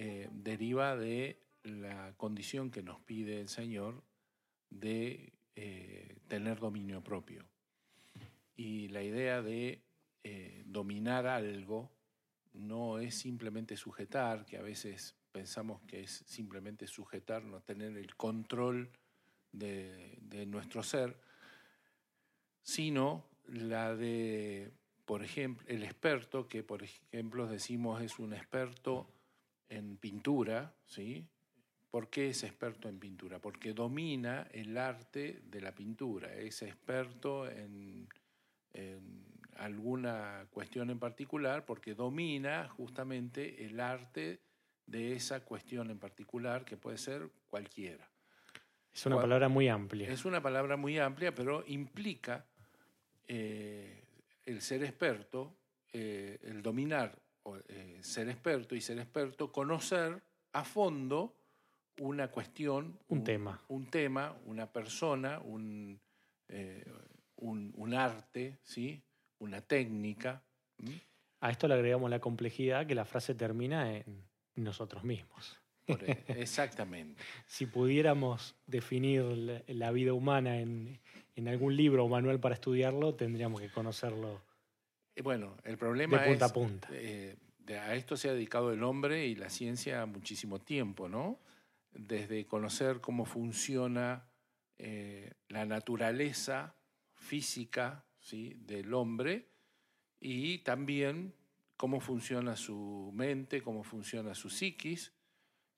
eh, deriva de la condición que nos pide el Señor de eh, tener dominio propio. Y la idea de eh, dominar algo no es simplemente sujetar, que a veces pensamos que es simplemente sujetar, no tener el control de, nuestro ser, sino la de, por ejemplo, el experto, que por ejemplo decimos es un experto en pintura, ¿sí? ¿Por qué es experto en pintura? Porque domina el arte de la pintura, es experto en alguna cuestión en particular porque domina justamente el arte de esa cuestión en particular que puede ser cualquiera. Es una palabra muy amplia. Es una palabra muy amplia, pero implica eh, el ser experto, eh, el dominar, eh, ser experto y ser experto, conocer a fondo una cuestión, un, tema. Un tema, una persona, un, un, un arte, ¿sí? una técnica. A esto le agregamos la complejidad que la frase termina en nosotros mismos. E, exactamente. si pudiéramos definir la vida humana en, algún libro o manual para estudiarlo, tendríamos que conocerlo. Eh, bueno, el problema de punta a punta. Eh, a esto se ha dedicado el hombre y la ciencia muchísimo tiempo, ¿no? Desde conocer cómo funciona eh, la naturaleza física del hombre y también cómo funciona su mente, cómo funciona su psiquis,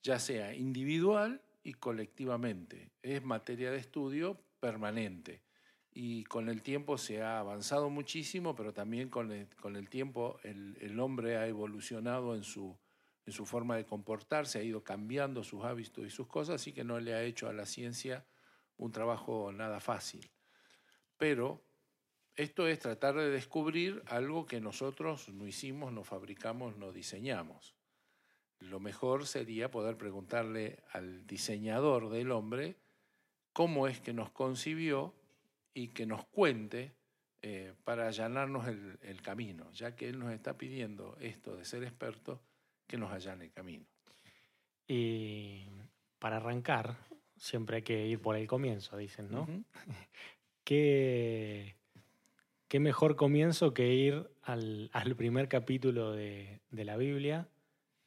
ya sea individual y colectivamente. Es materia de estudio permanente. Y con el tiempo se ha avanzado muchísimo, pero también con el, tiempo el, hombre ha evolucionado en su, en su forma de comportarse, ha ido cambiando sus hábitos y sus cosas, así que no le ha hecho a la ciencia un trabajo nada fácil. Pero esto es tratar de descubrir algo que nosotros no hicimos, no fabricamos, no diseñamos. Lo mejor sería poder preguntarle al diseñador del hombre cómo es que nos concibió y que nos cuente eh, para allanarnos el, camino, ya que él nos está pidiendo esto de ser experto, que nos allane el camino. Y para arrancar, siempre hay que ir por el comienzo, dicen, ¿no? ¿Qué, qué mejor comienzo que ir al, primer capítulo de, la Biblia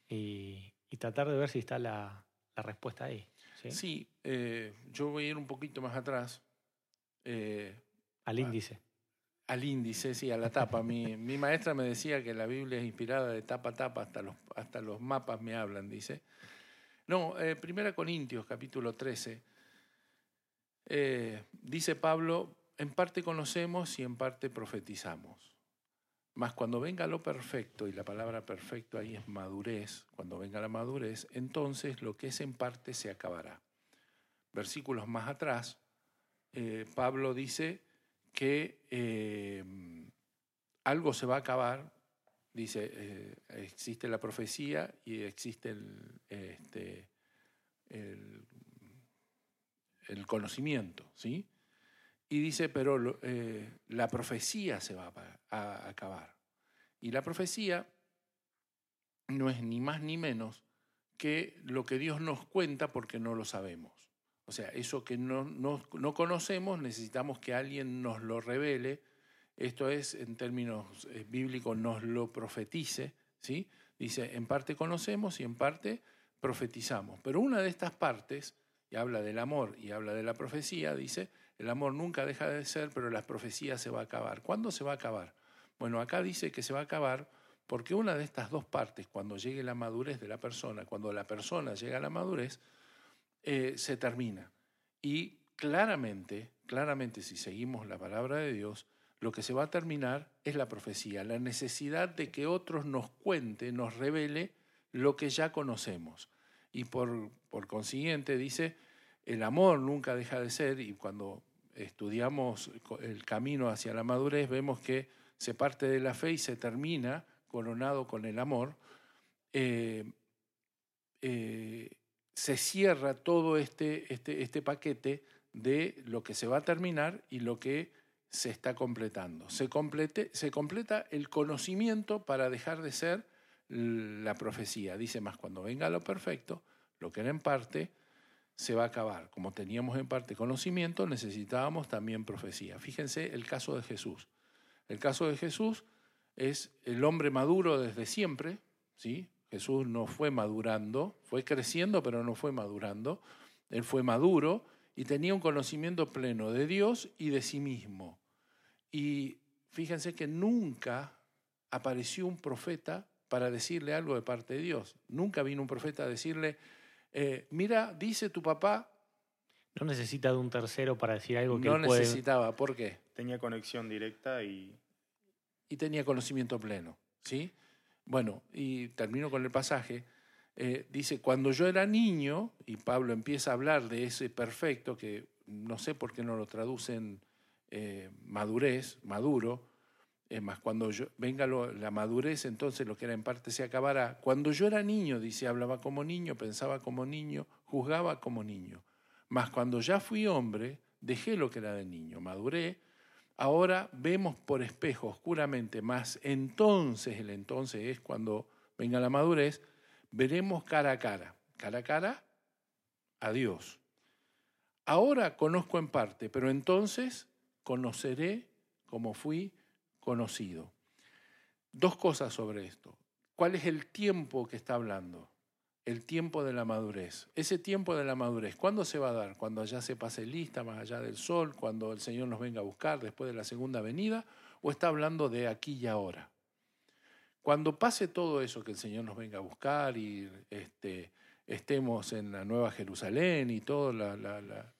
y, tratar de ver si está la, respuesta ahí. Sí, eh, yo voy a ir un poquito más atrás. Eh, al índice. al índice, sí, a la tapa. mi, maestra me decía que la Biblia es inspirada de tapa a tapa, hasta los, hasta los mapas me hablan, dice. No, eh, Primera Corintios, capítulo 13. dice Pablo, en parte conocemos y en parte profetizamos. Mas cuando venga lo perfecto, y la palabra perfecto ahí es madurez, cuando venga la madurez, entonces lo que es en parte se acabará. Versículos más atrás, eh, Pablo dice que eh, algo se va a acabar, dice, eh, existe la profecía y existe el, este, el, el conocimiento, ¿sí? Y dice, pero la profecía se va a, acabar. Y la profecía no es ni más ni menos que lo que Dios nos cuenta porque no lo sabemos. O sea, eso que no, no, conocemos necesitamos que alguien nos lo revele. Esto es, en términos eh, bíblicos, nos lo profetice. ¿sí? Dice, en parte conocemos y en parte profetizamos. Pero una de estas partes, y habla del amor y habla de la profecía, dice, el amor nunca deja de ser, pero la profecía se va a acabar. ¿Cuándo se va a acabar? Bueno, acá dice que se va a acabar porque una de estas dos partes, cuando llegue la madurez de la persona, cuando la persona llega a la madurez, eh, se termina. Y claramente, claramente, si seguimos la palabra de Dios, lo que se va a terminar es la profecía, la necesidad de que otros nos cuente, nos revele lo que ya conocemos. y por, por consiguiente dice, el amor nunca deja de ser y cuando estudiamos el camino hacia la madurez vemos que se parte de la fe y se termina coronado con el amor. Eh, eh, se cierra todo este, este, este paquete de lo que se va a terminar y lo que se está completando. Se, complete, se completa el conocimiento para dejar de ser la profecía. Dice más, cuando venga lo perfecto, lo que era en parte, se va a acabar. Como teníamos en parte conocimiento, necesitábamos también profecía. Fíjense el caso de Jesús. El caso de Jesús es el hombre maduro desde siempre, ¿sí? Jesús no fue madurando, fue creciendo, pero no fue madurando. Él fue maduro y tenía un conocimiento pleno de Dios y de sí mismo. Y fíjense que nunca apareció un profeta para decirle algo de parte de Dios. Nunca vino un profeta a decirle, eh, mira, dice tu papá. No necesita de un tercero para decir algo que No necesitaba, ¿por qué? Tenía conexión directa y... Y tenía conocimiento pleno, ¿sí? Bueno, y termino con el pasaje. Eh, dice, cuando yo era niño, y Pablo empieza a hablar de ese perfecto, que no sé por qué no lo traducen eh, madurez, maduro, es más, cuando yo, venga la madurez, entonces lo que era en parte se acabará. Cuando yo era niño, dice, hablaba como niño, pensaba como niño, juzgaba como niño. Mas cuando ya fui hombre, dejé lo que era de niño, maduré, Ahora vemos por espejo oscuramente, más entonces, el entonces es cuando venga la madurez, veremos cara a cara, cara a cara a Dios. Ahora conozco en parte, pero entonces conoceré como fui conocido. Dos cosas sobre esto. ¿Cuál es el tiempo que está hablando? El tiempo de la madurez. Ese tiempo de la madurez, ¿cuándo se va a dar? ¿Cuando allá se pase lista, más allá del sol? ¿Cuando el Señor nos venga a buscar después de la segunda venida? ¿O está hablando de aquí y ahora? Cuando pase todo eso, que el Señor nos venga a buscar y este, estemos en la Nueva Jerusalén y toda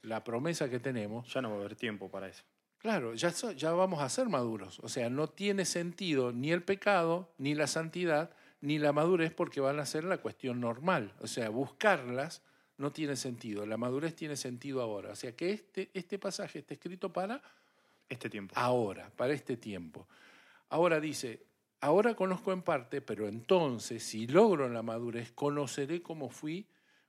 la, promesa que tenemos. Ya no va a haber tiempo para eso. Claro, ya, ya vamos a ser maduros. O sea, no tiene sentido ni el pecado ni la santidad ni la madurez porque van a ser la cuestión normal. O sea, buscarlas no tiene sentido. La madurez tiene sentido ahora. O sea que este, este pasaje está escrito para este tiempo. Ahora, para este tiempo. Ahora dice, ahora conozco en parte, pero entonces, si logro la madurez, conoceré cómo fui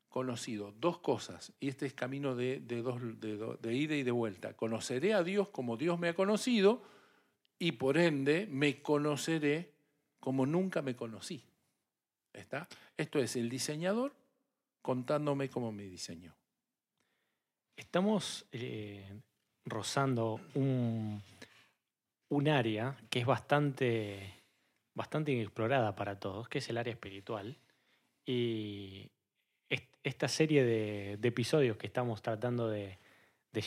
conocido. Dos cosas, y este es camino de, dos, de, de ida y de vuelta. Conoceré a Dios como Dios me ha conocido y por ende me conoceré como nunca me conocí. ¿Está? Esto es el diseñador contándome cómo me diseñó. Estamos eh, rozando un, un, área que es bastante, bastante inexplorada para todos, que es el área espiritual. Y esta serie de, episodios que estamos tratando de,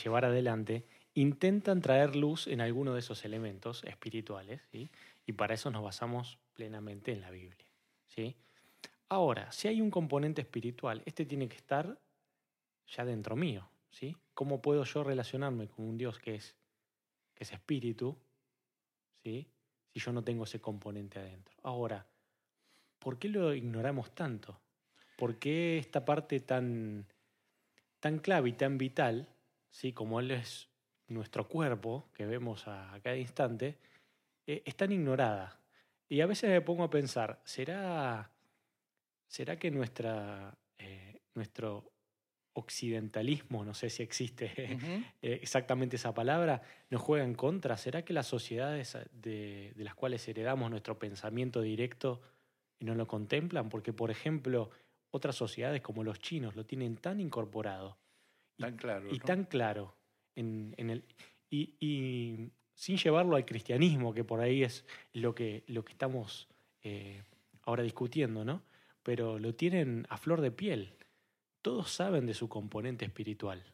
llevar adelante intentan traer luz en alguno de esos elementos espirituales, ¿sí? Y para eso nos basamos plenamente en la Biblia. ¿sí? Ahora, si hay un componente espiritual, este tiene que estar ya dentro mío. ¿sí? ¿Cómo puedo yo relacionarme con un Dios que es, que es espíritu ¿sí? si yo no tengo ese componente adentro? Ahora, ¿por qué lo ignoramos tanto? ¿Por qué esta parte tan, tan clave y tan vital, ¿sí? como Él es nuestro cuerpo, que vemos a, cada instante, eh, es tan ignorada? Y a veces me pongo a pensar, ¿será, será que nuestra, eh, nuestro occidentalismo, no sé si existe exactamente esa palabra, nos juega en contra? ¿Será que las sociedades de, las cuales heredamos nuestro pensamiento directo no lo contemplan? Porque, por ejemplo, otras sociedades como los chinos lo tienen tan incorporado. Tan claro. Y tan claro. En, el, y sin llevarlo al cristianismo, que por ahí es lo que, lo que estamos eh, ahora discutiendo, ¿no? Pero lo tienen a flor de piel. Todos saben de su componente espiritual.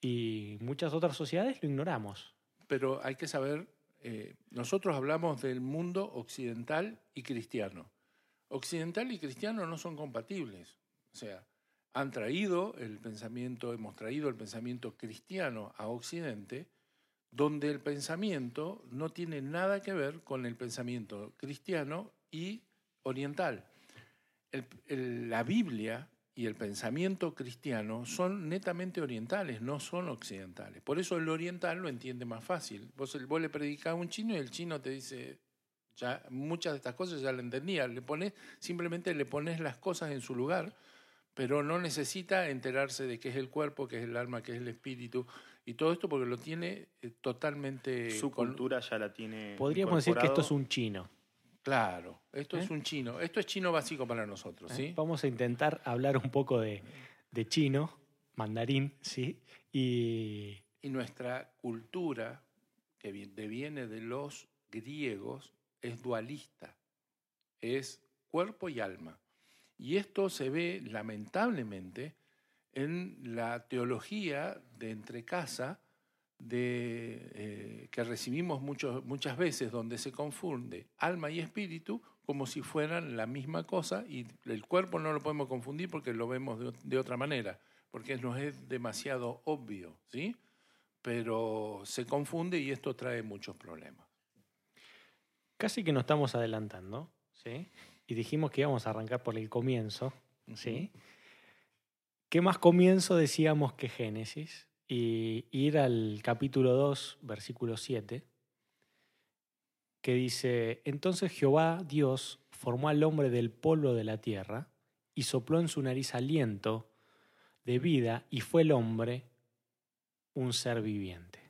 Y muchas otras sociedades lo ignoramos. Pero hay que saber, eh, nosotros hablamos del mundo occidental y cristiano. Occidental y cristiano no son compatibles. O sea, han traído el pensamiento, hemos traído el pensamiento cristiano a Occidente, donde el pensamiento no tiene nada que ver con el pensamiento cristiano y oriental. la Biblia y el pensamiento cristiano son netamente orientales, no son occidentales. Por eso el oriental lo entiende más fácil. Vos, le predicás a un chino y el chino te dice, ya muchas de estas cosas ya lo entendía, le pones, simplemente le pones las cosas en su lugar, pero no necesita enterarse de qué es el cuerpo, qué es el alma, qué es el espíritu, y todo esto porque lo tiene eh, totalmente... Su con- cultura ya la tiene. Podríamos decir que esto es un chino. Claro, esto ¿Eh? es un chino, esto es chino básico para nosotros, ¿eh? ¿sí? Vamos a intentar hablar un poco de, de chino, mandarín, ¿sí? Y Y nuestra cultura, que vi- deviene de los griegos, es dualista, es cuerpo y alma. Y esto se ve lamentablemente en la teología de entrecasa de, eh, que recibimos muchos- muchas veces, donde se confunde alma y espíritu como si fueran la misma cosa y el cuerpo no lo podemos confundir porque lo vemos de, de otra manera, porque nos es demasiado obvio, ¿sí? Pero se confunde y esto trae muchos problemas. casi que nos estamos adelantando, ¿sí? Y dijimos que íbamos a arrancar por el comienzo, ¿sí? ¿Qué más comienzo decíamos que Génesis? Y ir al capítulo 2, versículo 7, que dice, entonces Jehová Dios formó al hombre del polvo de la tierra y sopló en su nariz aliento de vida y fue el hombre un ser viviente.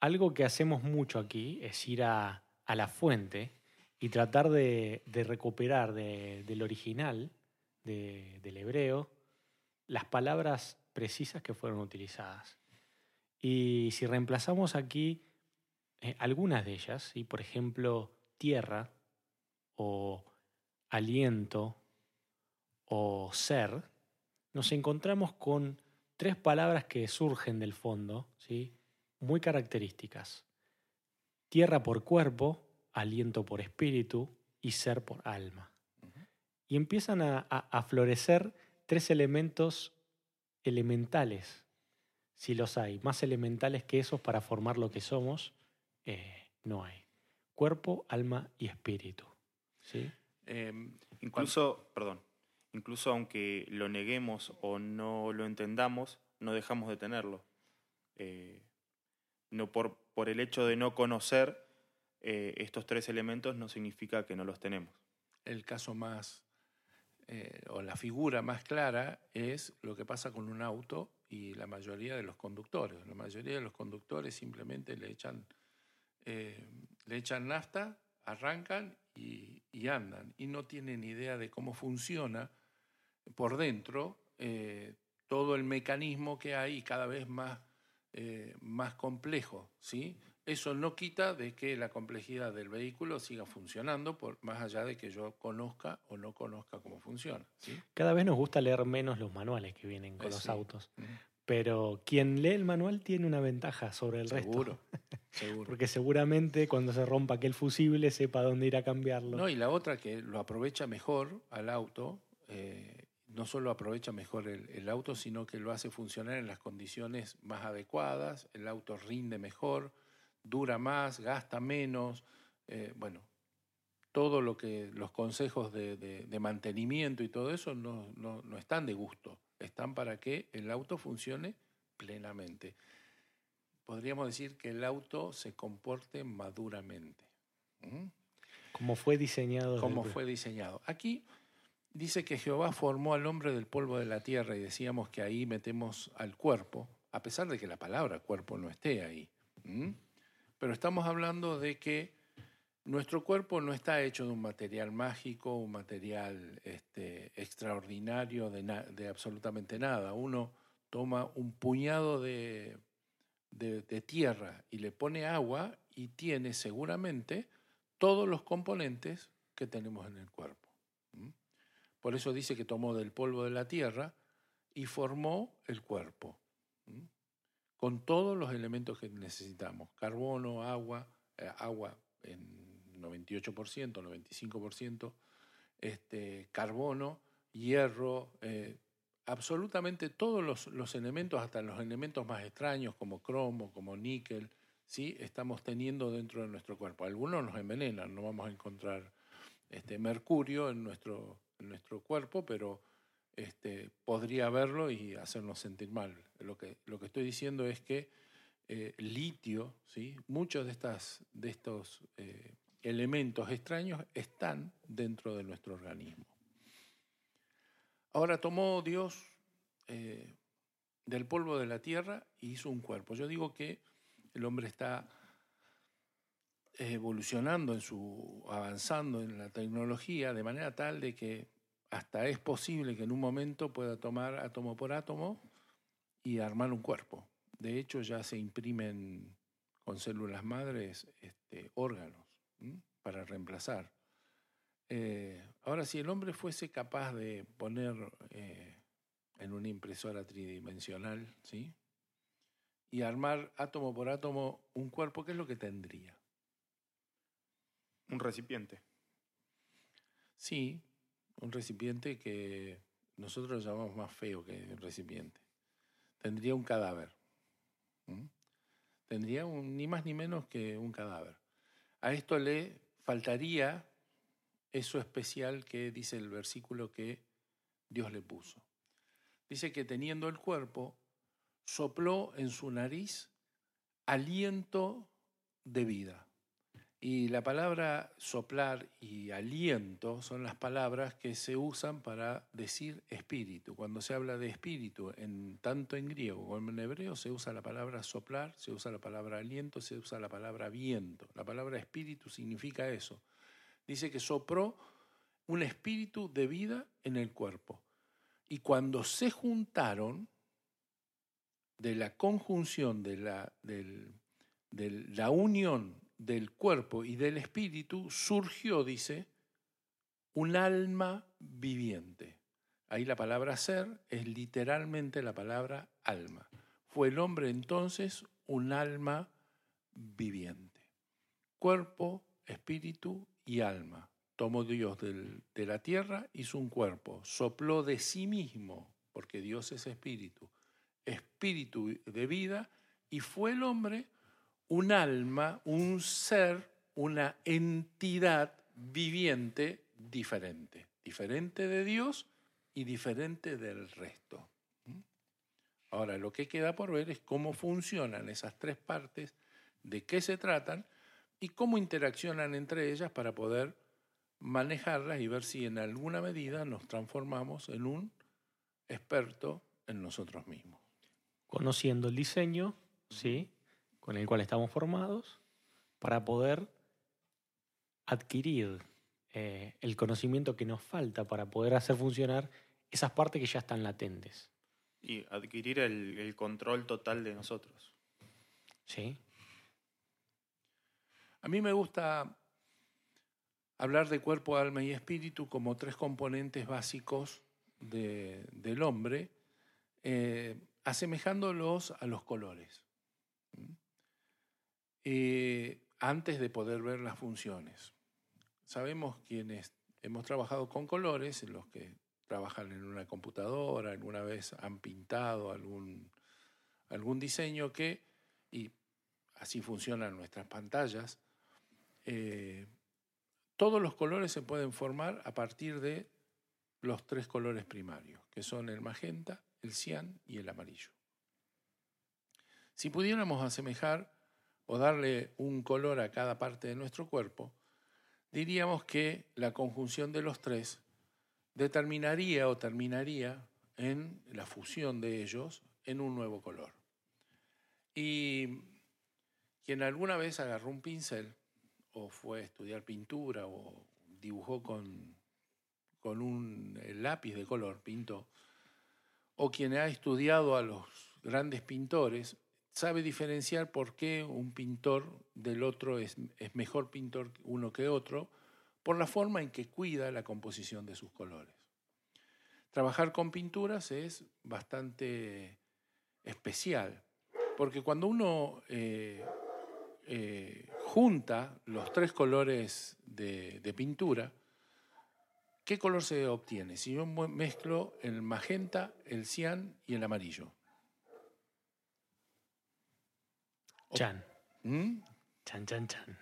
Algo que hacemos mucho aquí es ir a, a la fuente y tratar de, de recuperar de- del original, de- del hebreo, las palabras precisas que fueron utilizadas. Y si reemplazamos aquí eh, algunas de ellas, y por ejemplo, tierra o aliento o ser, nos encontramos con tres palabras que surgen del fondo, ¿sí? muy características. Tierra por cuerpo, aliento por espíritu y ser por alma. Y empiezan a, a- a florecer tres elementos elementales, si los hay. Más elementales que esos para formar lo que somos, eh, no hay. Cuerpo, alma y espíritu. ¿sí? Eh, Incluso, perdón, incluso aunque lo neguemos o no lo entendamos, no dejamos de tenerlo. Eh, no por, por el hecho de no conocer eh, estos tres elementos no significa que no los tenemos. el caso más, eh, o la figura más clara es lo que pasa con un auto y la mayoría de los conductores. La mayoría de los conductores simplemente le echan, eh, le echan nafta, arrancan y, andan. Y no tienen idea de cómo funciona por dentro eh, todo el mecanismo que hay cada vez más, más complejo. ¿sí? Eso no quita de que la complejidad del vehículo siga funcionando, por, más allá de que yo conozca o no conozca cómo funciona. ¿sí? Cada vez nos gusta leer menos los manuales que vienen con Eh, los sí. autos. Mm. Pero quien lee el manual tiene una ventaja sobre el Seguro, resto. seguro. Porque seguramente cuando se rompa aquel fusible sepa dónde ir a cambiarlo. No, y la otra que lo aprovecha mejor al auto, eh, no solo aprovecha mejor el, el auto, sino que lo hace funcionar en las condiciones más adecuadas, el auto rinde mejor, dura más, gasta menos, eh, bueno, todo lo que los consejos de, de- de mantenimiento y todo eso no, no- no están de gusto, están para que el auto funcione plenamente. Podríamos decir que el auto se comporte maduramente. ¿Mm? Como fue diseñado. como fue diseñado. Aquí dice que Jehová formó al hombre del polvo de la tierra y decíamos que ahí metemos al cuerpo, a pesar de que la palabra cuerpo no esté ahí. ¿m? Pero estamos hablando de que nuestro cuerpo no está hecho de un material mágico, un material este, extraordinario de, absolutamente nada. Uno toma un puñado de, tierra y le pone agua y tiene seguramente todos los componentes que tenemos en el cuerpo. Por eso dice que tomó del polvo de la tierra y formó el cuerpo. Con todos los elementos que necesitamos, carbono, agua, eh, agua en 98%, 95%, este, carbono, hierro, eh, absolutamente todos los, elementos, hasta los elementos más extraños como cromo, como níquel, ¿sí? estamos teniendo dentro de nuestro cuerpo. Algunos nos envenenan, no vamos a encontrar este, mercurio en nuestro cuerpo, pero este, podría verlo y hacernos sentir mal. Lo que, lo que estoy diciendo es que eh, litio, ¿sí? muchos de, estas, de estos eh, elementos extraños están dentro de nuestro organismo. Ahora tomó Dios eh, del polvo de la tierra y hizo un cuerpo. Yo digo que el hombre está evolucionando en su avanzando en la tecnología de manera tal de que hasta es posible que en un momento pueda tomar átomo por átomo y armar un cuerpo. De hecho, ya se imprimen con células madres este, órganos para reemplazar. Eh, ahora, si el hombre fuese capaz de poner eh, en una impresora tridimensional, ¿sí? Y armar átomo por átomo un cuerpo, ¿qué es lo que tendría? Un recipiente. Sí, un recipiente que nosotros llamamos más feo que un recipiente. Tendría un cadáver. Tendría un, ni más ni menos que un cadáver. A esto le faltaría eso especial que dice el versículo que Dios le puso. Dice que teniendo el cuerpo, sopló en su nariz aliento de vida. Y la palabra soplar y aliento son las palabras que se usan para decir espíritu. Cuando se habla de espíritu, en, tanto en griego como en hebreo, se usa la palabra soplar, se usa la palabra aliento, se usa la palabra viento. La palabra espíritu significa eso. Dice que sopró un espíritu de vida en el cuerpo. Y cuando se juntaron, de la conjunción, de la, de la unión del cuerpo y del espíritu surgió, dice, un alma viviente. Ahí la palabra ser es literalmente la palabra alma. Fue el hombre entonces un alma viviente. Cuerpo, espíritu y alma. Tomó Dios de la tierra, hizo un cuerpo, sopló de sí mismo, porque Dios es espíritu, espíritu de vida, y fue el hombre un alma, un ser, una entidad viviente diferente, diferente de Dios y diferente del resto. Ahora, lo que queda por ver es cómo funcionan esas tres partes, de qué se tratan y cómo interaccionan entre ellas para poder manejarlas y ver si en alguna medida nos transformamos en un experto en nosotros mismos. Conociendo el diseño, ¿sí? Con el cual estamos formados para poder adquirir eh, el conocimiento que nos falta para poder hacer funcionar esas partes que ya están latentes. Y adquirir el, el control total de nosotros. Sí. A mí me gusta hablar de cuerpo, alma y espíritu como tres componentes básicos de, del hombre, eh, asemejándolos a los colores. Eh, antes de poder ver las funciones. Sabemos quienes hemos trabajado con colores, los que trabajan en una computadora, alguna vez han pintado algún, algún diseño que, y así funcionan nuestras pantallas, eh, todos los colores se pueden formar a partir de los tres colores primarios, que son el magenta, el cian y el amarillo. Si pudiéramos asemejar o darle un color a cada parte de nuestro cuerpo, diríamos que la conjunción de los tres determinaría o terminaría en la fusión de ellos en un nuevo color. Y quien alguna vez agarró un pincel o fue a estudiar pintura o dibujó con, con un lápiz de color, pintó, o quien ha estudiado a los grandes pintores, sabe diferenciar por qué un pintor del otro es, mejor pintor uno que otro, por la forma en que cuida la composición de sus colores. Trabajar con pinturas es bastante especial, porque cuando uno eh, eh, junta los tres colores de, de, pintura, ¿qué color se obtiene? Si yo mezclo el magenta, el cian y el amarillo. Chan. ¿Mm? Chan, chan, chan.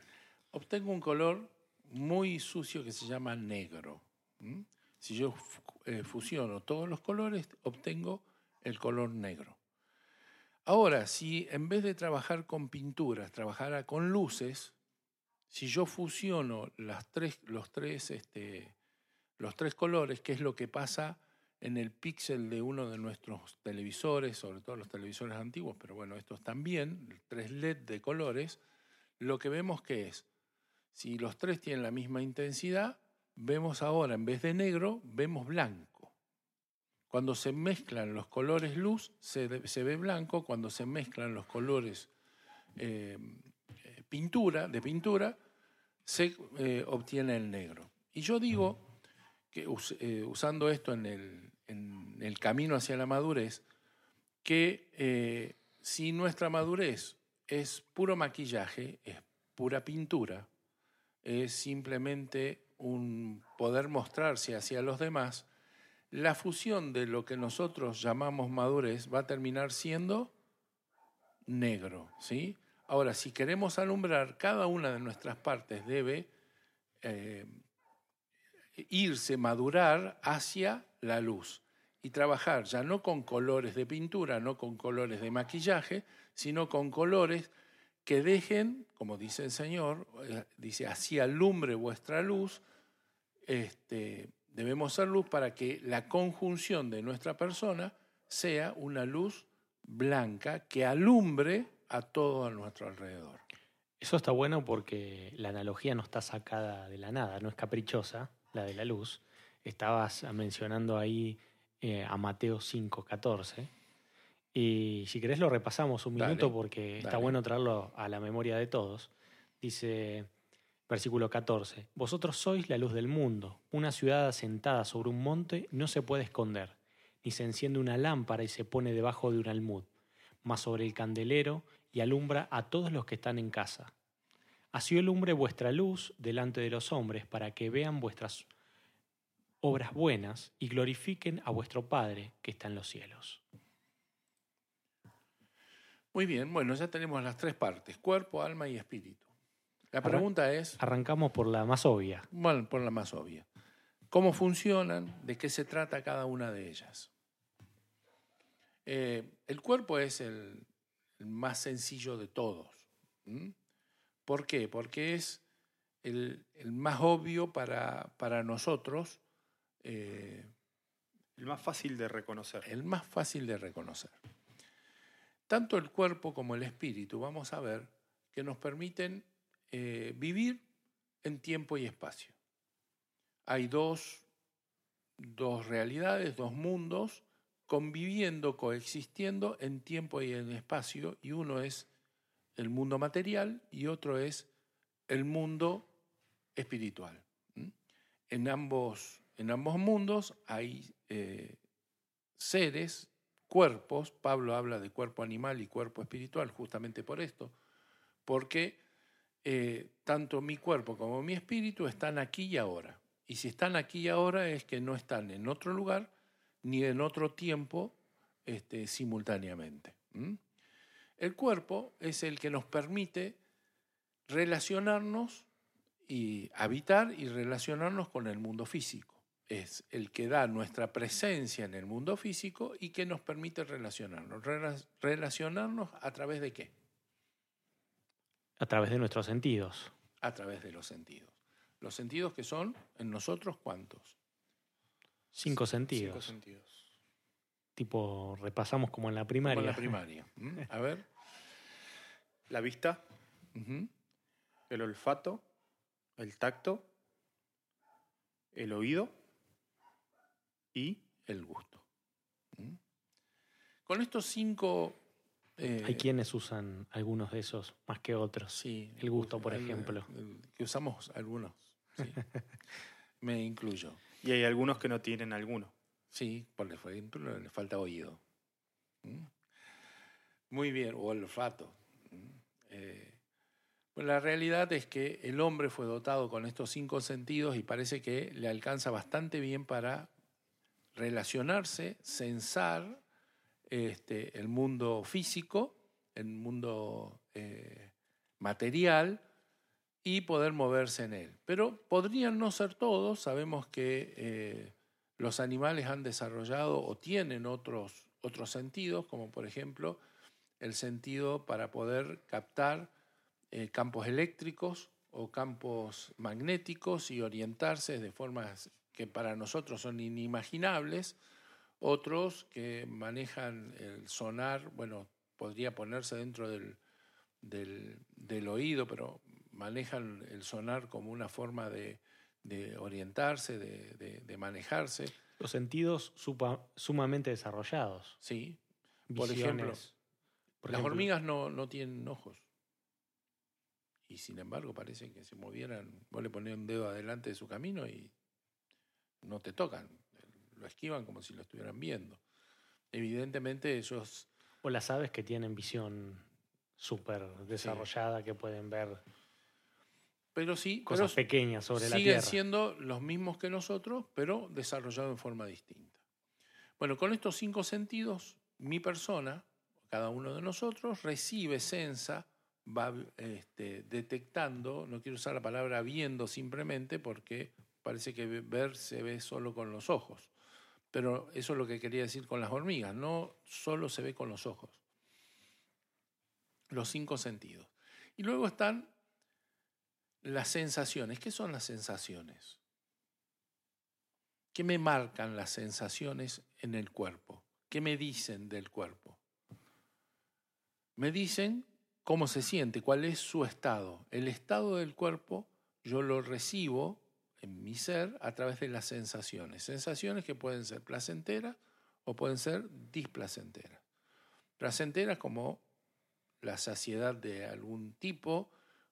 Obtengo un color muy sucio que se llama negro. ¿Mm? Si yo eh, fusiono todos los colores, obtengo el color negro. Ahora, si en vez de trabajar con pinturas, trabajara con luces, si yo fusiono las tres, los, tres, este, los tres colores, que es lo que pasa en el píxel de uno de nuestros televisores, sobre todo los televisores antiguos, pero bueno, estos también, tres LED de colores, lo que vemos que es, si los tres tienen la misma intensidad, vemos ahora, en vez de negro, vemos blanco. Cuando se mezclan los colores luz, se, ve blanco, cuando se mezclan los colores eh, eh, pintura, de pintura, se eh, obtiene el negro. Y yo digo que usando esto en el, el, camino hacia la madurez, que si nuestra madurez es puro maquillaje, es pura pintura, es simplemente un poder mostrarse hacia los demás, la fusión de lo que nosotros llamamos madurez va a terminar siendo negro, ¿sí? Ahora, si queremos alumbrar, cada una de nuestras partes debe eh, irse, madurar hacia la luz y trabajar ya no con colores de pintura, no con colores de maquillaje, sino con colores que dejen, como dice el Señor, eh, dice, así alumbre vuestra luz, este, debemos ser luz para que la conjunción de nuestra persona sea una luz blanca que alumbre a todo a nuestro alrededor. Eso está bueno porque la analogía no está sacada de la nada, no es caprichosa, la de la luz. Estabas mencionando ahí eh, a Mateo 5.14 y si querés lo repasamos un minuto porque está bueno traerlo a la memoria de todos. Dice, versículo 14, Vosotros sois la luz del mundo. Una ciudad asentada sobre un monte no se puede esconder, ni se enciende una lámpara y se pone debajo de un almud, mas sobre el candelero y alumbra a todos los que están en casa. Así alumbre vuestra luz delante de los hombres para que vean vuestras obras buenas y glorifiquen a vuestro Padre que está en los cielos. Muy bien, bueno, ya tenemos las tres partes, cuerpo, alma y espíritu. La pregunta es... Arrancamos por la más obvia. Bueno, por la más obvia. ¿Cómo funcionan? ¿De qué se trata cada una de ellas? Eh, el cuerpo es el, más sencillo de todos. ¿Por qué? Porque es el, más obvio para, para nosotros. El más fácil de reconocer. El más fácil de reconocer. Tanto el cuerpo como el espíritu, vamos a ver, que nos permiten eh, vivir en tiempo y espacio. Hay dos, dos realidades, dos mundos conviviendo, coexistiendo en tiempo y en espacio, y uno es el mundo material y otro es el mundo espiritual. En ambos, en ambos mundos hay eh, seres cuerpos, Pablo habla de cuerpo animal y cuerpo espiritual justamente por esto, porque eh, tanto mi cuerpo como mi espíritu están aquí y ahora. Y si están aquí y ahora es que no están en otro lugar ni en otro tiempo este, simultáneamente. El cuerpo es el que nos permite relacionarnos y habitar y relacionarnos con el mundo físico es el que da nuestra presencia en el mundo físico y que nos permite relacionarnos. ¿Relacionarnos a través de qué? A través de nuestros sentidos. A través de los sentidos. Los sentidos que son en nosotros cuántos? Cinco sentidos. Cinco sentidos. Tipo, repasamos como en la primaria. Como en la primaria. ¿Mm? A ver. La vista, el olfato, el tacto, el oído y el gusto. ¿Mm? Con estos cinco... Eh, Hay quienes usan algunos de esos más que otros. Sí. El gusto, por ejemplo. que usamos algunos. Me incluyo. Y hay algunos que no tienen alguno. Sí, por ejemplo, le falta oído. ¿Mm? Muy bien, o olfato. ¿Mm? Eh, pues la realidad es que el hombre fue dotado con estos cinco sentidos y parece que le alcanza bastante bien para relacionarse, censar este, el mundo físico, el mundo eh, material y poder moverse en él. Pero podrían no ser todos, sabemos que eh, Los animales han desarrollado o tienen otros, otros sentidos, como por ejemplo el sentido para poder captar eh, campos eléctricos o campos magnéticos y orientarse de formas que para nosotros son inimaginables. Otros que manejan el sonar, bueno, podría ponerse dentro del, del, oído, pero manejan el sonar como una forma de, orientarse, de, manejarse. Los sentidos sumamente desarrollados. Sí. Por ejemplo, las hormigas no, no, tienen ojos. Y sin embargo parece que se movieran, vos le pones un dedo adelante de su camino y no te tocan. Lo esquivan como si lo estuvieran viendo. Evidentemente ellos... O las aves que tienen visión súper desarrollada, que pueden ver pero sí, cosas pequeñas sobre la Tierra. Siguen siendo los mismos que nosotros, pero desarrollados en forma distinta. Bueno, con estos cinco sentidos, mi persona, cada uno de nosotros, recibe, sensa, va este, detectando, no quiero usar la palabra viendo simplemente porque parece que ver se ve solo con los ojos. Pero eso es lo que quería decir con las hormigas, no solo se ve con los ojos. Los cinco sentidos. Y luego están las sensaciones. ¿Qué son las sensaciones? ¿Qué me marcan las sensaciones en el cuerpo? ¿Qué me dicen del cuerpo? Me dicen cómo se siente, cuál es su estado. El estado del cuerpo yo lo recibo en mi ser a través de las sensaciones. Sensaciones que pueden ser placenteras o pueden ser displacenteras. Placenteras como la saciedad de algún tipo,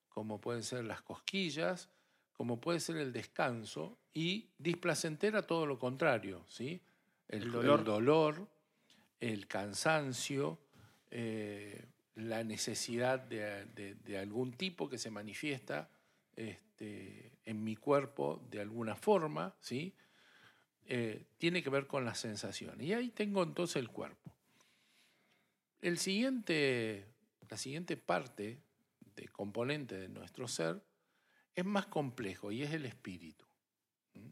como pueden ser las cosquillas, como puede ser el descanso, y displacentera todo lo contrario, ¿sí? El, dolor. el, cansancio, eh, la necesidad de, algún tipo que se manifiesta este, en mi cuerpo de alguna forma, ¿sí? Eh, tiene que ver con las sensaciones. Y ahí tengo entonces el cuerpo. El siguiente, la siguiente parte este, componente de nuestro ser, es más complejo y es el espíritu. ¿Mm?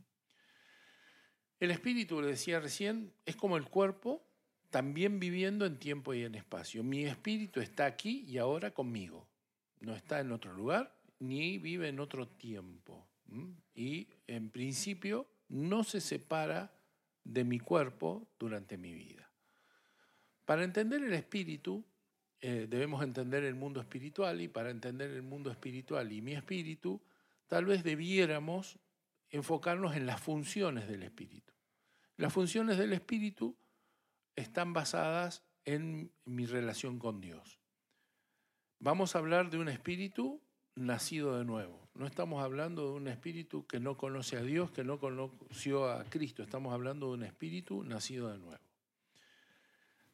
El espíritu, le decía recién, es como el cuerpo, también viviendo en tiempo y en espacio. Mi espíritu está aquí y ahora conmigo. No está en otro lugar ni vive en otro tiempo. Y en principio no se separa de mi cuerpo durante mi vida. Para entender el espíritu eh, debemos entender el mundo espiritual y para entender el mundo espiritual y mi espíritu, tal vez debiéramos enfocarnos en las funciones del espíritu. Las funciones del espíritu están basadas en mi relación con Dios. Vamos a hablar de un espíritu nacido de nuevo. No estamos hablando de un espíritu que no conoce a Dios, que no conoció a Cristo. Estamos hablando de un espíritu nacido de nuevo.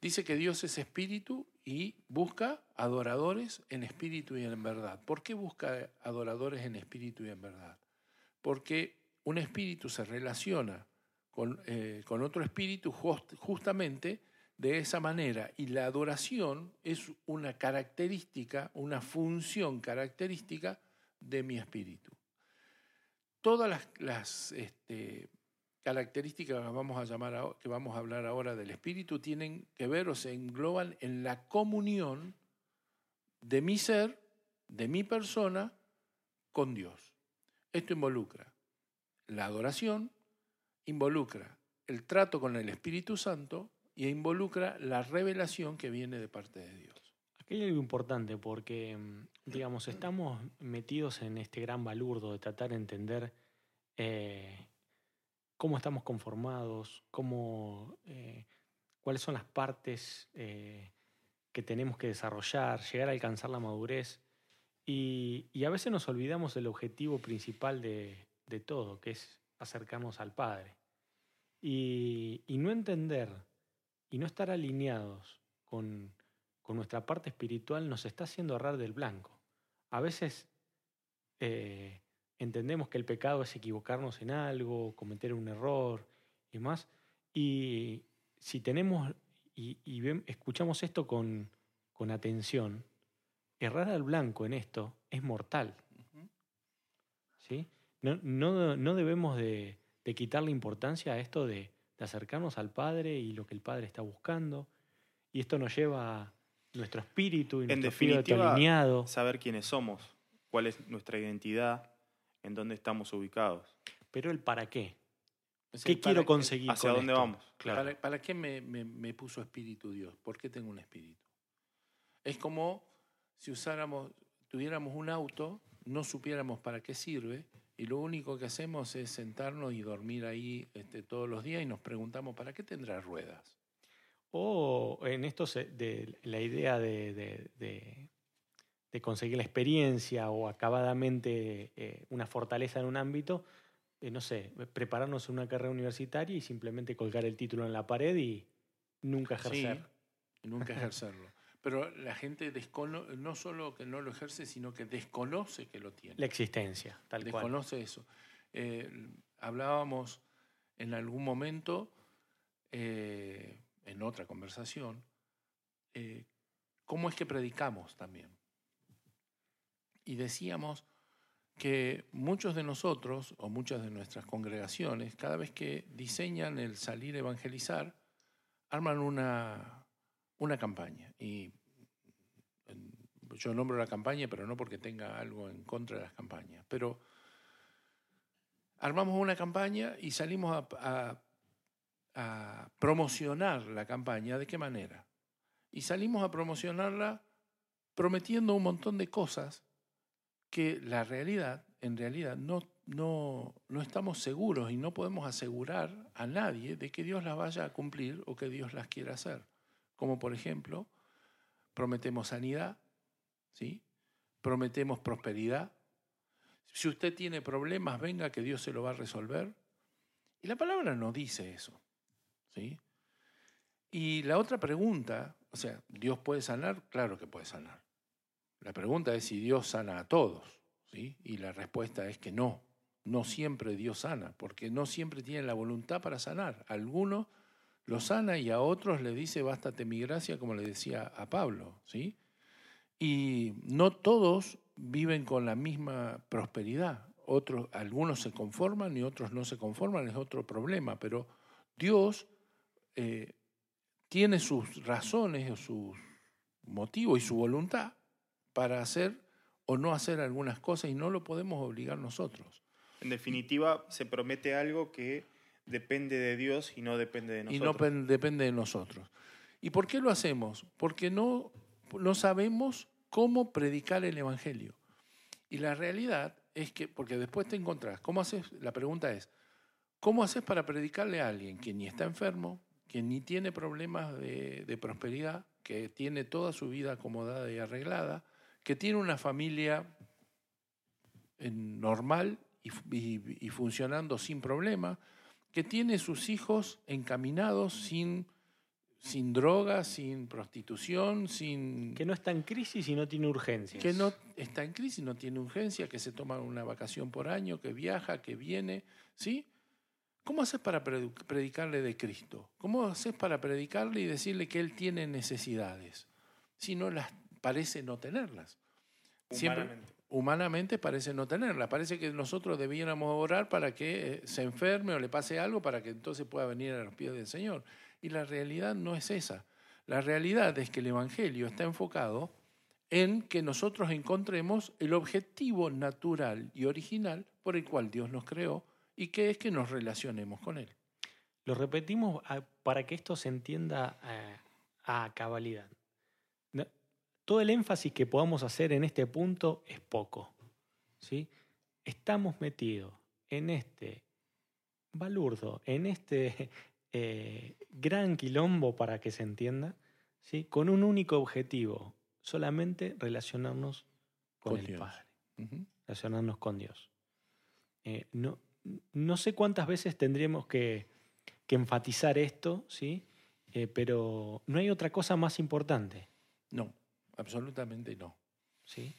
Dice que Dios es espíritu y busca adoradores en espíritu y en verdad. ¿Por qué busca adoradores en espíritu y en verdad? Porque un espíritu se relaciona con, eh, con otro espíritu justamente de esa manera y la adoración es una característica, una función característica de mi espíritu. Todas las, este, características vamos a llamar que vamos a hablar ahora del espíritu tienen que ver o se engloban en la comunión de mi ser, de mi persona con Dios. Esto involucra la adoración, involucra el trato con el Espíritu Santo y involucra la revelación que viene de parte de Dios. Aquí hay algo importante porque, mm, digamos, estamos metidos en este gran balurdo de tratar de entender eh, cómo estamos conformados, cómo, eh, cuáles son las partes eh, que tenemos que desarrollar, llegar a alcanzar la madurez. Y, a veces nos olvidamos del objetivo principal de, todo, que es acercarnos al Padre. Y, no entender y no estar alineados con, nuestra parte espiritual nos está haciendo errar del blanco. A veces eh, entendemos que el pecado es equivocarnos en algo, cometer un error y más. Y si tenemos y, escuchamos esto con, atención, errar al blanco en esto es mortal. ¿Sí? No, debemos de, de quitarle importancia a esto de, de acercarnos al Padre y lo que el Padre está buscando. Y esto nos lleva a nuestro espíritu y En nuestro espíritu definitiva, alineado. saber quiénes somos, cuál es nuestra identidad, en dónde estamos ubicados, Pero el para qué. Es ¿Qué quiero para- conseguir hacia con dónde esto? vamos. Claro. ¿Para, para qué me, me- me puso espíritu Dios? ¿Por qué tengo un espíritu? Es como si usáramos, tuviéramos un auto, no supiéramos para qué sirve y lo único que hacemos es sentarnos y dormir ahí este, todos los días y nos preguntamos ¿para qué tendrá ruedas? O en esto se- de la idea de, de- de- de conseguir la experiencia o acabadamente eh, una fortaleza en un ámbito, eh, no sé, prepararnos en una carrera universitaria y simplemente colgar el título en la pared y nunca ejercer. Sí, nunca ejercerlo. Pero la gente no solo que no lo ejerce, sino que desconoce que lo tiene. La existencia, tal cual. desconoce eso. Eh, hablábamos en algún momento, eh, en otra conversación, eh, cómo es que predicamos también. Y decíamos que muchos de nosotros, o muchas de nuestras congregaciones, cada vez que diseñan el salir a evangelizar, arman una, una campaña. Y yo nombro la campaña, pero no porque tenga algo en contra de las campañas. Pero armamos una campaña y salimos a, a- a promocionar la campaña. ¿De qué manera? Y salimos a promocionarla prometiendo un montón de cosas que la realidad, en realidad, no, no, no estamos seguros y no podemos asegurar a nadie de que Dios las vaya a cumplir o que Dios las quiera hacer. Como por ejemplo, prometemos sanidad, ¿sí? prometemos prosperidad. Si usted tiene problemas, venga que Dios se lo va a resolver. Y la palabra no dice eso. ¿sí? Y la otra pregunta, o sea, ¿Dios puede sanar? Claro que puede sanar. La pregunta es si Dios sana a todos. ¿sí? Y la respuesta es que no. No siempre Dios sana, porque no siempre tiene la voluntad para sanar. Algunos lo sana y a otros le dice, bástate mi gracia, como le decía a Pablo. ¿sí? Y no todos viven con la misma prosperidad. Otros, algunos se conforman y otros no se conforman, es otro problema. Pero Dios eh, tiene sus razones o sus motivos y su voluntad para hacer o no hacer algunas cosas y no lo podemos obligar nosotros. En definitiva, se promete algo que depende de Dios y no depende de y nosotros. no pen- depende de nosotros. ¿Y por qué lo hacemos? Porque no, no sabemos cómo predicar el Evangelio. Y la realidad es que, porque después te encontrás, ¿cómo haces? La pregunta es, ¿cómo haces para predicarle a alguien que ni está enfermo, que ni tiene problemas de, de prosperidad, que tiene toda su vida acomodada y arreglada, que tiene una familia normal y, y- y funcionando sin problema, que tiene sus hijos encaminados sin, sin drogas, sin prostitución, sin Que no está en crisis y no tiene urgencias. que no está en crisis, no tiene urgencia, que se toma una vacación por año, que viaja, que viene, ¿sí? ¿Cómo haces para predicarle de Cristo? ¿Cómo haces para predicarle y decirle que Él tiene necesidades? Si no las parece no tenerlas. Siempre- Humanamente. parece no tenerlas. Parece que nosotros debiéramos orar para que eh, se enferme o le pase algo para que entonces pueda venir a los pies del Señor. Y la realidad no es esa. La realidad es que el Evangelio está enfocado en que nosotros encontremos el objetivo natural y original por el cual Dios nos creó y que es que nos relacionemos con Él. Lo repetimos a- para que esto se entienda eh, a cabalidad. Todo el énfasis que podamos hacer en este punto es poco. ¿sí? Estamos metidos en este balurdo, en este eh, gran quilombo para que se entienda, ¿sí? con un único objetivo, solamente relacionarnos con, Con el Dios. Padre relacionarnos con Dios. Eh, no, no sé cuántas veces tendríamos que, que enfatizar esto, ¿sí? Eh, pero no hay otra cosa más importante. No, absolutamente no. ¿sí?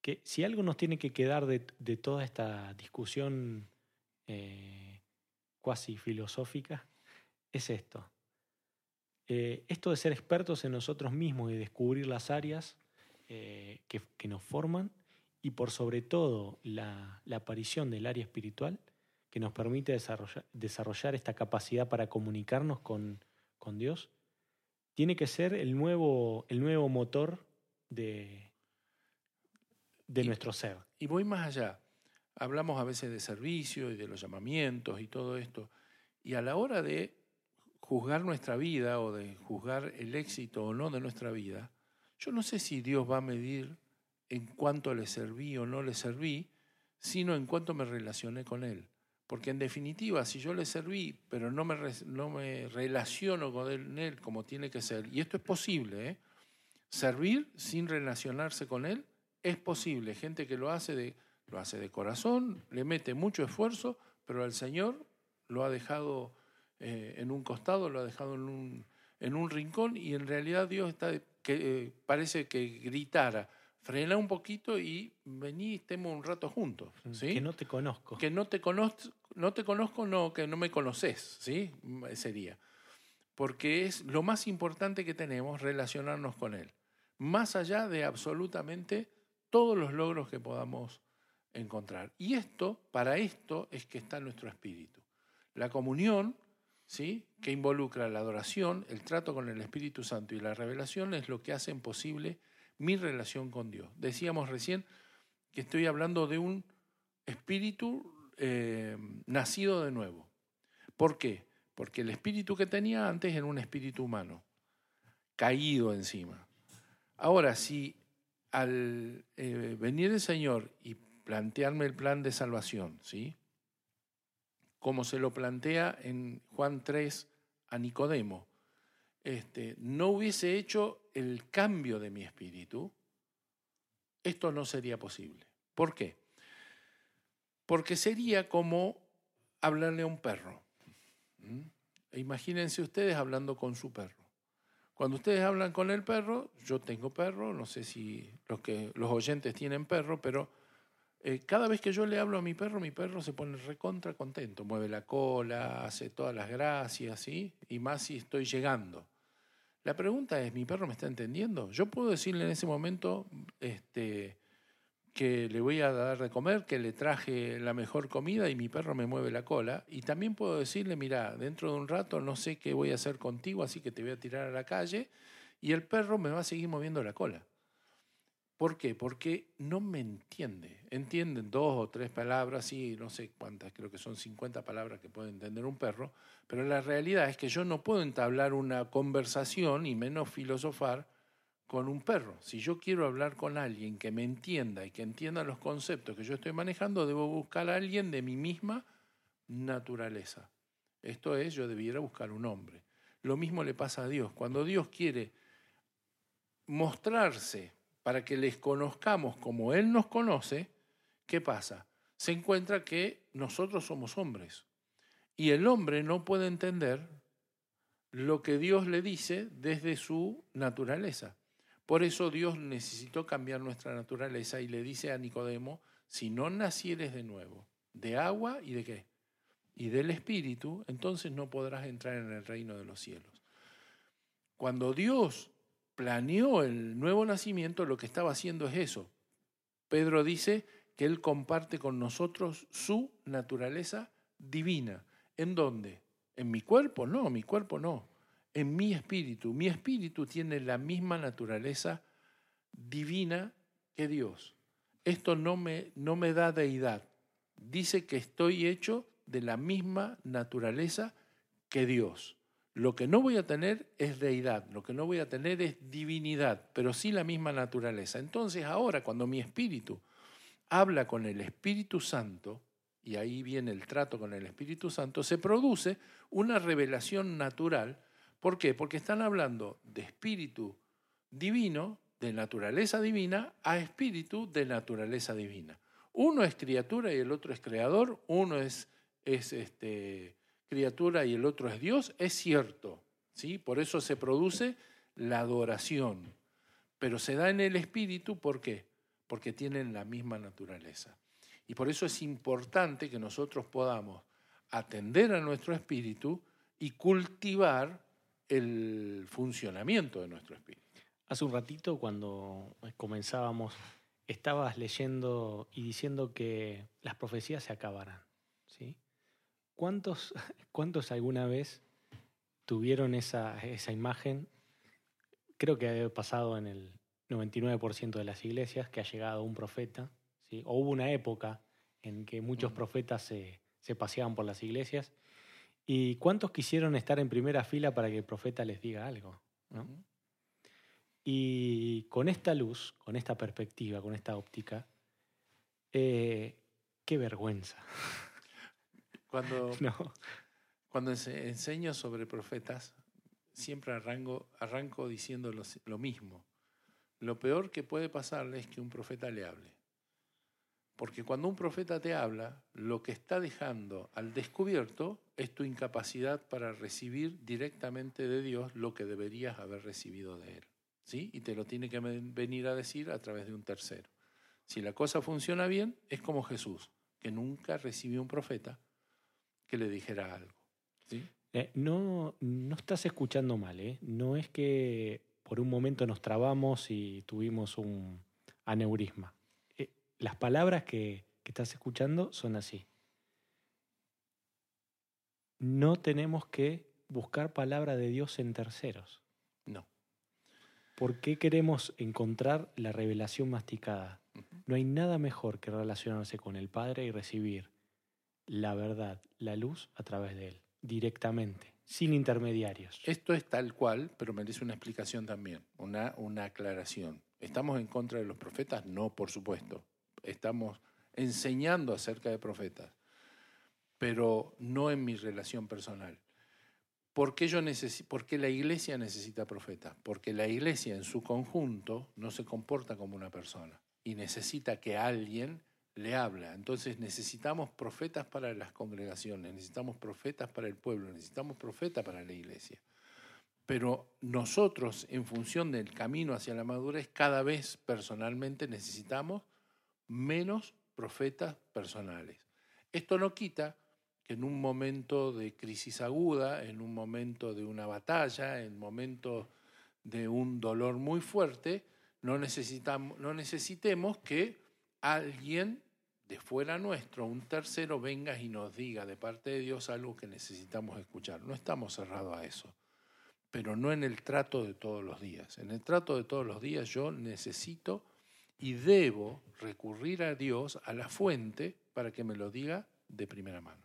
Que si algo nos tiene que quedar de, de toda esta discusión eh, cuasi filosófica, es esto. Eh, esto de ser expertos en nosotros mismos y descubrir las áreas eh, que, que nos forman y por sobre todo la, la aparición del área espiritual que nos permite desarrollar, desarrollar esta capacidad para comunicarnos con, con Dios, tiene que ser el nuevo, el nuevo motor de, de Y- nuestro ser. Y voy más allá. Hablamos a veces de servicio y de los llamamientos y todo esto. Y a la hora de juzgar nuestra vida o de juzgar el éxito o no de nuestra vida, yo no sé si Dios va a medir en cuánto le serví o no le serví, sino en cuánto me relacioné con Él. Porque en definitiva, si yo le serví, pero no me, no me relaciono con él, él como tiene que ser, y esto es posible, ¿eh? servir sin relacionarse con Él es posible. Gente que lo hace de, lo hace de corazón, le mete mucho esfuerzo, pero al Señor lo ha dejado eh, en un costado, lo ha dejado en un, en un rincón y en realidad Dios está que eh, parece que gritara, frena un poquito y vení, estemos un rato juntos. ¿sí? Que no te conozco. que no te conozco, no te conozco, no, que no me conoces, ¿sí? Sería. Porque es lo más importante que tenemos, relacionarnos con Él. Más allá de absolutamente todos los logros que podamos encontrar. Y esto, para esto es que está nuestro espíritu. La comunión, ¿sí? que involucra la adoración, el trato con el Espíritu Santo y la revelación es lo que hacen posible mi relación con Dios. Decíamos recién que estoy hablando de un espíritu eh, nacido de nuevo. ¿Por qué? Porque el espíritu que tenía antes era un espíritu humano, caído encima. Ahora, si al eh, venir el Señor y plantearme el plan de salvación, ¿sí? Como se lo plantea en Juan 3 a Nicodemo, este, no hubiese hecho el cambio de mi espíritu, esto no sería posible. ¿Por qué? Porque sería como hablarle a un perro. ¿Mm? E Imagínense ustedes hablando con su perro. Cuando ustedes hablan con el perro, yo tengo perro, no sé si los, que, los oyentes tienen perro, pero eh, cada vez que yo le hablo a mi perro, mi perro se pone recontra contento, mueve la cola, hace todas las gracias. Y más si estoy llegando. La pregunta es, ¿mi perro me está entendiendo? Yo puedo decirle en ese momento este, que le voy a dar de comer, que le traje la mejor comida y mi perro me mueve la cola. Y también puedo decirle, mira, dentro de un rato no sé qué voy a hacer contigo, así que te voy a tirar a la calle. Y el perro me va a seguir moviendo la cola. ¿Por qué? Porque no me entiende. Entienden dos o tres palabras, sí, no sé cuántas, creo que son 50 palabras que puede entender un perro, pero la realidad es que yo no puedo entablar una conversación y menos filosofar con un perro. Si yo quiero hablar con alguien que me entienda y que entienda los conceptos que yo estoy manejando, debo buscar a alguien de mi misma naturaleza. Esto es, yo debiera buscar un hombre. Lo mismo le pasa a Dios. Cuando Dios quiere mostrarse para que les conozcamos como Él nos conoce, ¿qué pasa? Se encuentra que nosotros somos hombres. Y el hombre no puede entender lo que Dios le dice desde su naturaleza. Por eso Dios necesitó cambiar nuestra naturaleza y le dice a Nicodemo, si no nacieres de nuevo, de agua y de qué? Y del Espíritu, entonces no podrás entrar en el reino de los cielos. Cuando Dios planeó el nuevo nacimiento, lo que estaba haciendo es eso. Pedro dice que Él comparte con nosotros su naturaleza divina. ¿En dónde? ¿En mi cuerpo? No, mi cuerpo no. En mi espíritu. Mi espíritu tiene la misma naturaleza divina que Dios. Esto no me, no me da deidad. Dice que estoy hecho de la misma naturaleza que Dios. Lo que no voy a tener es deidad, lo que no voy a tener es divinidad, pero sí la misma naturaleza. Entonces ahora cuando mi espíritu habla con el Espíritu Santo, y ahí viene el trato con el Espíritu Santo, se produce una revelación natural. ¿Por qué? Porque están hablando de espíritu divino, de naturaleza divina, a espíritu de naturaleza divina. Uno es criatura y el otro es creador, uno es, es este, criatura y el otro es Dios, es cierto. ¿sí? Por eso se produce la adoración. Pero se da en el espíritu, ¿por qué? Porque tienen la misma naturaleza. Y por eso es importante que nosotros podamos atender a nuestro espíritu y cultivar el funcionamiento de nuestro espíritu. Hace un ratito, cuando comenzábamos, estabas leyendo y diciendo que las profecías se acabarán. ¿Cuántos, ¿cuántos alguna vez tuvieron esa, esa imagen? Creo que ha pasado en el 99% de las iglesias que ha llegado un profeta, ¿sí? o hubo una época en que muchos Mm. profetas se, se paseaban por las iglesias. ¿Y cuántos quisieron estar en primera fila para que el profeta les diga algo? Y con esta luz, con esta perspectiva, con esta óptica, eh, qué vergüenza. Cuando, ¿no? cuando ense- enseño sobre profetas, siempre arranco, arranco diciendo lo, lo mismo. Lo peor que puede pasarle es que un profeta le hable. Porque cuando un profeta te habla, lo que está dejando al descubierto es tu incapacidad para recibir directamente de Dios lo que deberías haber recibido de Él. ¿Sí? Y te lo tiene que ven- venir a decir a través de un tercero. Si la cosa funciona bien, es como Jesús, que nunca recibió un profeta que le dijera algo. ¿sí? Eh, no, no estás escuchando mal, ¿eh? No es que por un momento nos trabamos y tuvimos un aneurisma. Eh, las palabras que, que estás escuchando son así. No tenemos que buscar palabra de Dios en terceros. No. ¿Por qué queremos encontrar la revelación masticada? No hay nada mejor que relacionarse con el Padre y recibir la verdad, la luz a través de Él, directamente, sin intermediarios. Esto es tal cual, pero merece una explicación también, una, una aclaración. ¿Estamos en contra de los profetas? No, por supuesto. Estamos enseñando acerca de profetas, pero no en mi relación personal. ¿Por qué, yo necesi- por qué la iglesia necesita profetas? Porque la iglesia en su conjunto no se comporta como una persona y necesita que alguien le habla. Entonces necesitamos profetas para las congregaciones, necesitamos profetas para el pueblo, necesitamos profetas para la iglesia. Pero nosotros, en función del camino hacia la madurez, cada vez personalmente necesitamos menos profetas personales. Esto no quita que en un momento de crisis aguda, en un momento de una batalla, en momento de un dolor muy fuerte, no, necesitamos, no necesitemos que alguien de fuera nuestro, un tercero, venga y nos diga de parte de Dios algo que necesitamos escuchar. No estamos cerrados a eso, pero no en el trato de todos los días. En el trato de todos los días yo necesito y debo recurrir a Dios, a la fuente, para que me lo diga de primera mano.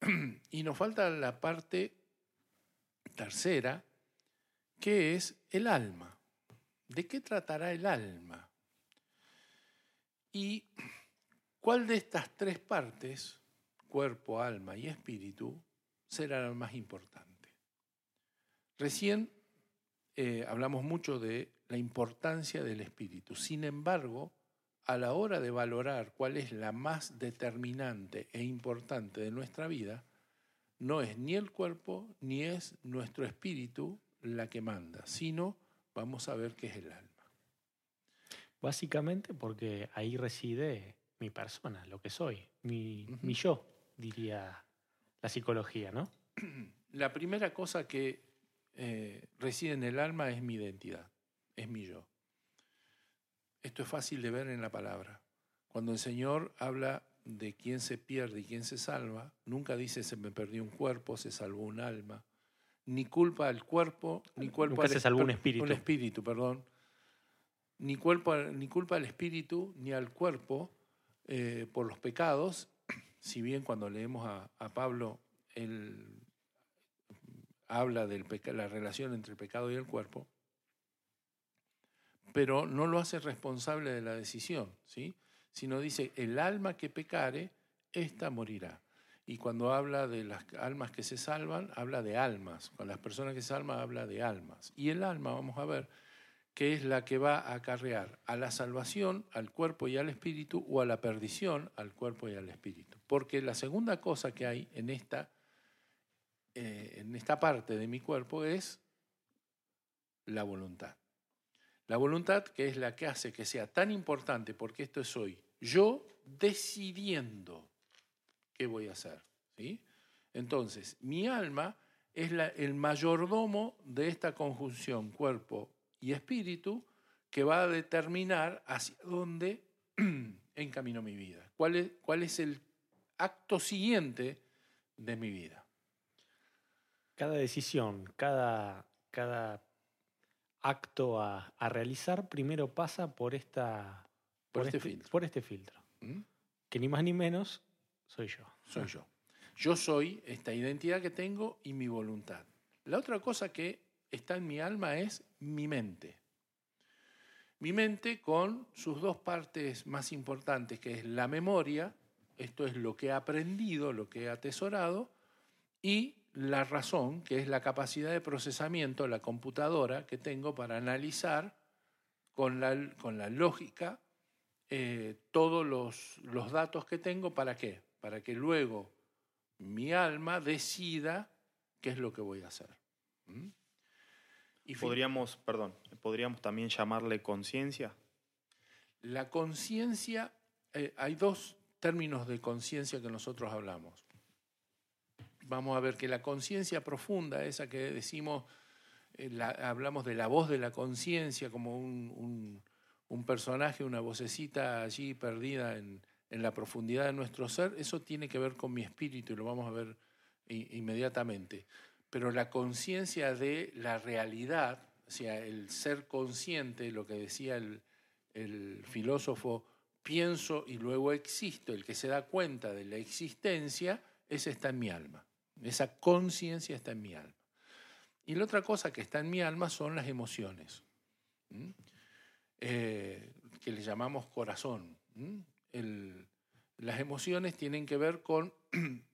Y nos falta la parte tercera, que es el alma. ¿De qué tratará el alma? ¿Y cuál de estas tres partes, cuerpo, alma y espíritu, será la más importante? Recién eh, hablamos mucho de la importancia del espíritu. Sin embargo, a la hora de valorar cuál es la más determinante e importante de nuestra vida, no es ni el cuerpo ni es nuestro espíritu la que manda, sino vamos a ver qué es el alma. Básicamente porque ahí reside mi persona, lo que soy, mi, yo, diría la psicología, ¿no? La primera cosa que eh, reside en el alma es mi identidad, es mi yo. Esto es fácil de ver en la palabra. Cuando el Señor habla de quién se pierde y quién se salva, nunca dice se me perdió un cuerpo, se salvó un alma, ni culpa al cuerpo, ni culpa al un espíritu. Un espíritu, perdón. Ni culpa, ni culpa al espíritu ni al cuerpo eh, por los pecados, si bien cuando leemos a, a Pablo, él habla de la relación entre el pecado y el cuerpo, pero no lo hace responsable de la decisión, ¿sí? sino dice, el alma que pecare, ésta morirá. Y cuando habla de las almas que se salvan, habla de almas. Con las personas que se salvan, habla de almas. Y el alma, vamos a ver, que es la que va a acarrear a la salvación, al cuerpo y al espíritu, o a la perdición, al cuerpo y al espíritu. Porque la segunda cosa que hay en esta, eh, en esta parte de mi cuerpo es la voluntad. La voluntad que es la que hace que sea tan importante, porque esto es hoy, yo decidiendo qué voy a hacer. ¿sí? Entonces, mi alma es la- el mayordomo de esta conjunción cuerpo y espíritu que va a determinar hacia dónde encamino mi vida. ¿Cuál es, cuál es el, acto siguiente de mi vida. Cada decisión, cada, cada acto a, a realizar primero pasa por esta Por este filtro. por este filtro. ¿Mm? Que ni más ni menos soy yo. Soy yo. Yo soy esta identidad que tengo y mi voluntad. La otra cosa que está en mi alma es mi mente. Mi mente con sus dos partes más importantes, que es la memoria, esto es lo que he aprendido, lo que he atesorado, y la razón, que es la capacidad de procesamiento, la computadora que tengo para analizar con la, lógica eh, todos los datos que tengo, ¿para qué? Para que luego mi alma decida qué es lo que voy a hacer. ¿Mm? Y Podríamos, perdón, podríamos también llamarle conciencia. La conciencia, eh, hay dos términos de conciencia que nosotros hablamos. Vamos a ver que la conciencia profunda, esa que decimos, eh, la- hablamos de la voz de la conciencia como un, un- un personaje, una vocecita allí perdida en, en la profundidad de nuestro ser, eso tiene que ver con mi espíritu y lo vamos a ver inmediatamente. Pero la conciencia de la realidad, o sea, el ser consciente, lo que decía el, filósofo, pienso y luego existo, el que se da cuenta de la existencia, ese está en mi alma. Esa conciencia está en mi alma. Y la otra cosa que está en mi alma son las emociones. Eh, que le llamamos corazón. El- las emociones tienen que ver con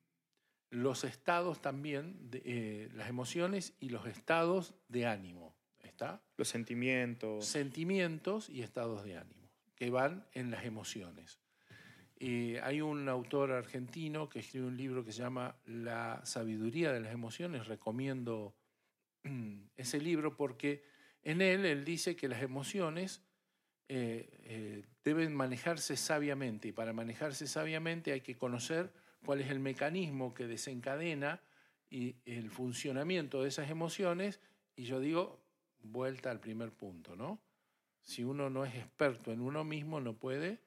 los estados también, de, eh, las emociones y los estados de ánimo. ¿Está? Los sentimientos. sentimientos y estados de ánimo, que van en las emociones. Eh, hay un autor argentino que escribe un libro que se llama La sabiduría de las emociones. Recomiendo ese libro porque en él él dice que las emociones eh, eh, deben manejarse sabiamente y para manejarse sabiamente hay que conocer cuál es el mecanismo que desencadena y el funcionamiento de esas emociones y yo digo, vuelta al primer punto, ¿no? Si uno no es experto en uno mismo, no puede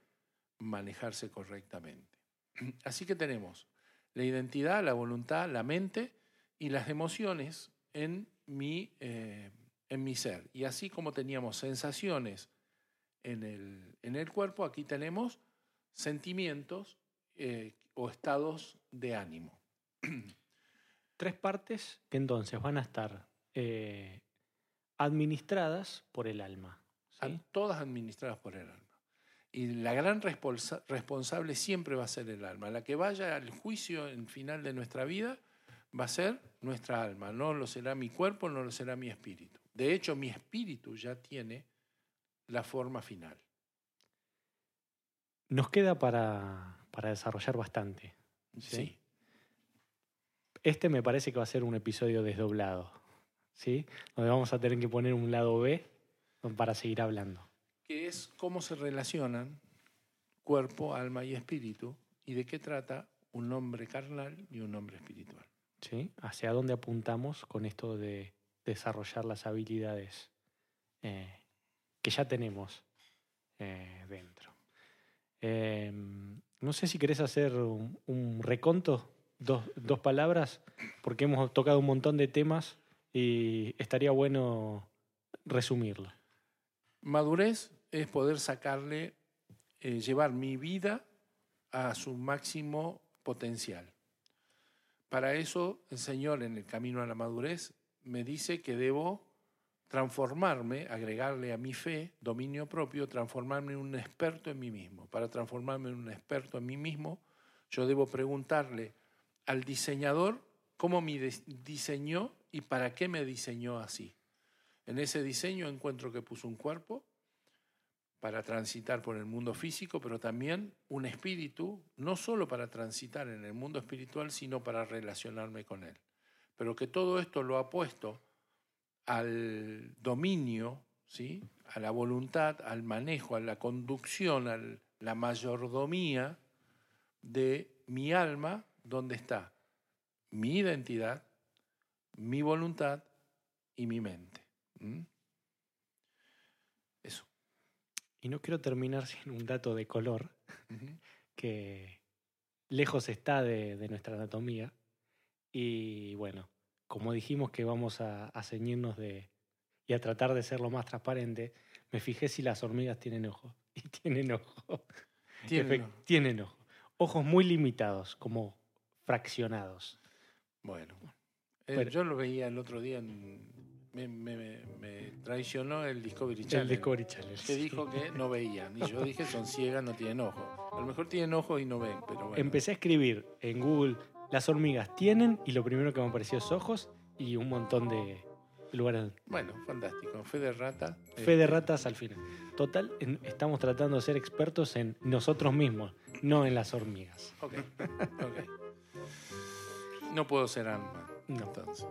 manejarse correctamente. Así que tenemos la identidad, la voluntad, la mente y las emociones en mi, eh, en mi ser. Y así como teníamos sensaciones en el, en el cuerpo, aquí tenemos sentimientos eh, o estados de ánimo. Tres partes que entonces van a estar eh, administradas por el alma. ¿sí? todas administradas por el alma. Y la gran responsa- responsable siempre va a ser el alma. La que vaya al juicio en final de nuestra vida va a ser nuestra alma. No lo será mi cuerpo, no lo será mi espíritu. De hecho, mi espíritu ya tiene la forma final. Nos queda para, para desarrollar bastante. Sí. Sí. Este me parece que va a ser un episodio desdoblado, ¿sí? Donde vamos a tener que poner un lado B para seguir hablando. Que es cómo se relacionan cuerpo, alma y espíritu y de qué trata un hombre carnal y un hombre espiritual. ¿sí? Hacia dónde apuntamos con esto de desarrollar las habilidades eh, que ya tenemos eh, dentro. Eh, no sé si querés hacer un, un reconto, dos, dos palabras, porque hemos tocado un montón de temas y estaría bueno resumirlo. Madurez es poder sacarle, eh, llevar mi vida a su máximo potencial. Para eso el Señor en el camino a la madurez me dice que debo transformarme, agregarle a mi fe dominio propio, transformarme en un experto en mí mismo. Para transformarme en un experto en mí mismo, yo debo preguntarle al diseñador cómo me dis- diseñó y para qué me diseñó así. En ese diseño encuentro que puso un cuerpo para transitar por el mundo físico, pero también un espíritu, no solo para transitar en el mundo espiritual, sino para relacionarme con él. Pero que todo esto lo ha puesto al dominio, ¿sí? a la voluntad, al manejo, a la conducción, a la mayordomía de mi alma, donde está mi identidad, mi voluntad y mi mente. ¿Mm? Eso. Y no quiero terminar sin un dato de color que, lejos está de, de nuestra anatomía. Y bueno, como dijimos que vamos a, a ceñirnos de y a tratar de ser lo más transparente, me fijé si las hormigas tienen ojos. Y tienen ojos. Tienen- ojos. Ojos muy limitados, como fraccionados. Bueno, eh, Pero- yo lo veía el otro día, en- me, me- traicionó el Discovery Channel. El Discovery Channel. que dijo que no veían. Y yo dije, son ciegas, no tienen ojos. A lo mejor tienen ojos y no ven, pero bueno. Empecé a escribir en Google, las hormigas tienen y lo primero que me apareció es ojos y un montón de lugares. Bueno, fantástico. Fe de rata. Fe de este, ratas al final. Total, estamos tratando de ser expertos en nosotros mismos, no en las hormigas. Ok. No puedo ser alma. No. Entonces.